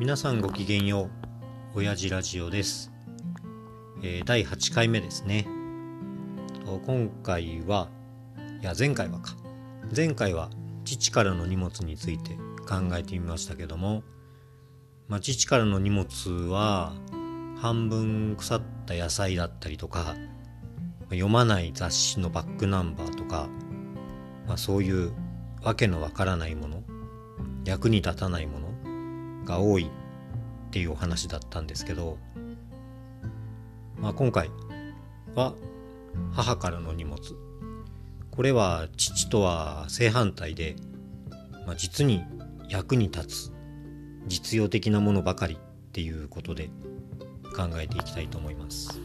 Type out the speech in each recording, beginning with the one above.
皆さんごきげんよう親父ラジオです、えー、第8回目ですね。今回はいや前回はか。前回は父からの荷物について考えてみましたけども、まあ、父からの荷物は半分腐った野菜だったりとか読まない雑誌のバックナンバーとか、まあ、そういうわけのわからないもの役に立たないものが多いっていうお話だったんですけど、まあ、今回は母からの荷物これは父とは正反対で、まあ、実に役に立つ実用的なものばかりっていうことで考えていきたいと思います。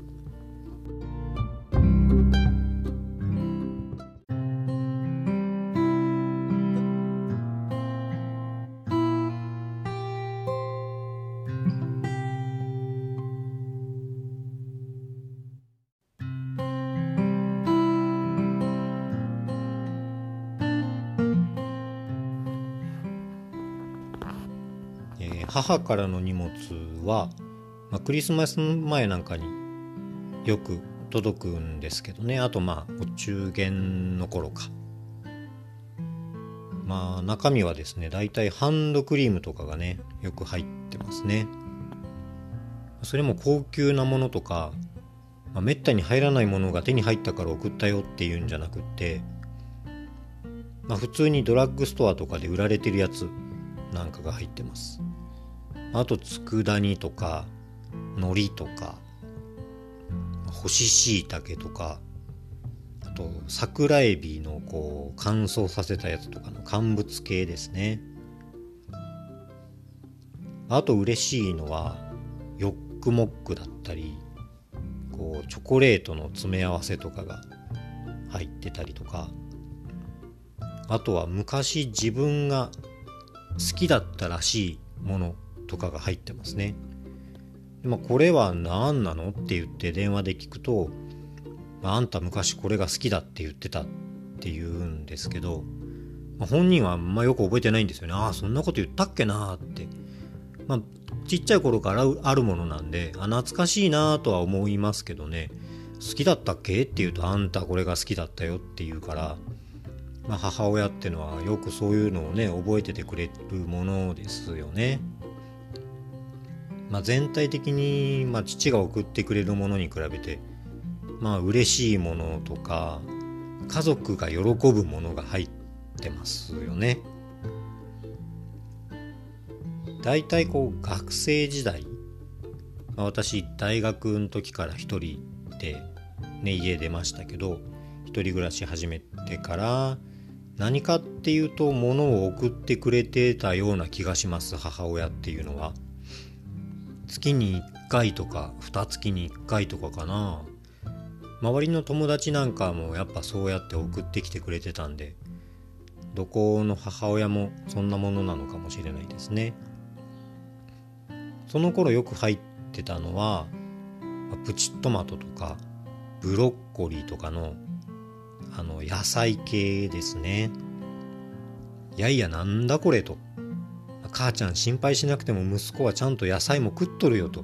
母からの荷物は、まあ、クリスマス前なんかによく届くんですけどね。あとまあお中元の頃か。まあ中身はですね大体ハンドクリームとかがねよく入ってますね。それも高級なものとか、まあ、めったに入らないものが手に入ったから送ったよっていうんじゃなくってまあ普通にドラッグストアとかで売られてるやつなんかが入ってます。あと佃煮とか海苔とか干し椎茸とかあと桜エビのこう乾燥させたやつとかの乾物系ですね。あと嬉しいのはヨックモックだったりこうチョコレートの詰め合わせとかが入ってたりとか。あとは昔自分が好きだったらしいものとかが入ってますね。まあ、これは何なのって言って電話で聞くと、あ、あんた昔これが好きだって言ってたって言うんですけど、まあ、本人はあんまよく覚えてないんですよね。ああ、そんなこと言ったっけなって。まあ、ちっちゃい頃からあるものなんで、あ、懐かしいなとは思いますけどね、好きだったっけって言うと、あんたこれが好きだったよって言うから、まあ、母親ってのはよくそういうのをね、覚えててくれるものですよね。まあ、全体的に、まあ、父が送ってくれるものに比べてまあ嬉しいものとか家族が喜ぶものが入ってますよね。大体こう学生時代、まあ、私大学の時から一人で、ね、家出ましたけど一人暮らし始めてから何かっていうと物を送ってくれてたような気がします母親っていうのは。月に1回とか2月に1回とかかな。周りの友達なんかもやっぱそうやって送ってきてくれてたんでどこの母親もそんなものなのかもしれないですね。その頃よく入ってたのはプチトマトとかブロッコリーとかのあの野菜系ですね。いやいやなんだこれと。母ちゃん心配しなくても息子はちゃんと野菜も食っとるよと。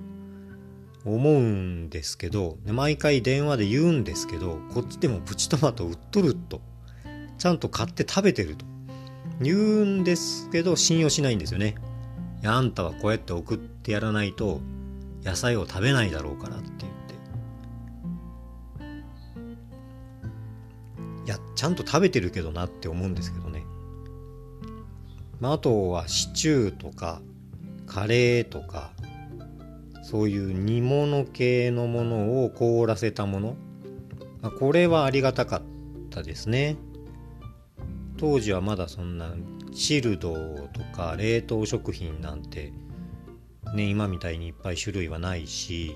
思うんですけど毎回電話で言うんですけどこっちでもプチトマト売っとると。ちゃんと買って食べてると。言うんですけど信用しないんですよね。あんたはこうやって送ってやらないと野菜を食べないだろうからって言って。いやちゃんと食べてるけどなって思うんですけどね。まあ、あとはシチューとかカレーとかそういう煮物系のものを凍らせたもの、まあ、これはありがたかったですね。当時はまだそんなチルドとか冷凍食品なんてね今みたいにいっぱい種類はないし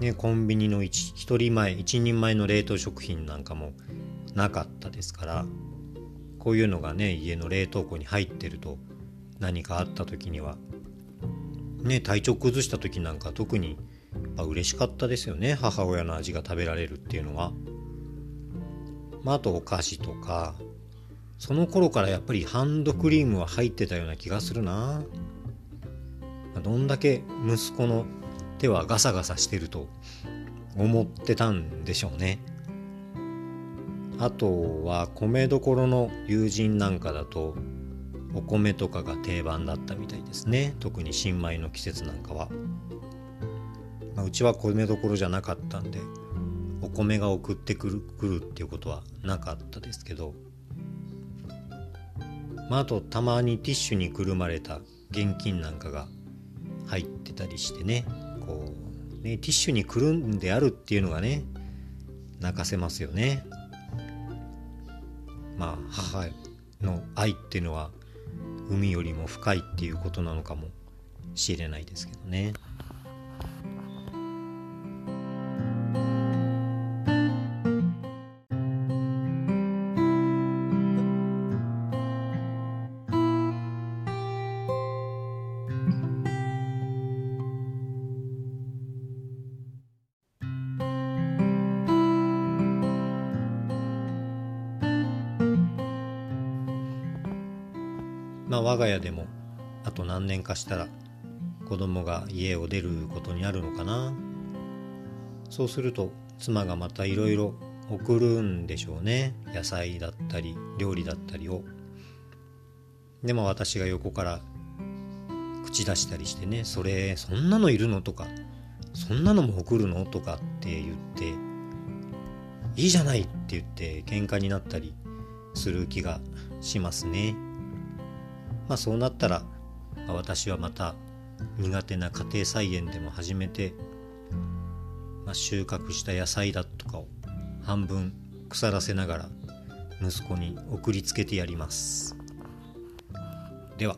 ねコンビニの 1, 1人前1人前の冷凍食品なんかもなかったですから。こういうのがね家の冷凍庫に入ってると何かあった時にはね体調崩した時なんか特にやっ嬉しかったですよね。母親の味が食べられるっていうのは。まあ、あとお菓子とかその頃からやっぱりハンドクリームは入ってたような気がするな。どんだけ息子の手はガサガサしてると思ってたんでしょうね。あとは米どころの友人なんかだとお米とかが定番だったみたいですね。特に新米の季節なんかは、まあ、うちは米どころじゃなかったんでお米が送ってくるくるっていうことはなかったですけど。まあ、あとたまにティッシュにくるまれた現金なんかが入ってたりしてね。こうねティッシュにくるんであるっていうのがね泣かせますよね。まあ母の愛っていうのは海よりも深いっていうことなのかもしれないですけどね。まあ我が家でもあと何年かしたら子供が家を出ることになるのかな。そうすると妻がまたいろいろ送るんでしょうね。野菜だったり料理だったりを。でも私が横から口出したりしてねそれそんなのいるのとかそんなのも送るのとかって言っていいじゃないって言って喧嘩になったりする気がしますね。まあそうなったら、まあ、私はまた苦手な家庭菜園でも始めて、まあ、収穫した野菜だとかを半分腐らせながら息子に送りつけてやります。では。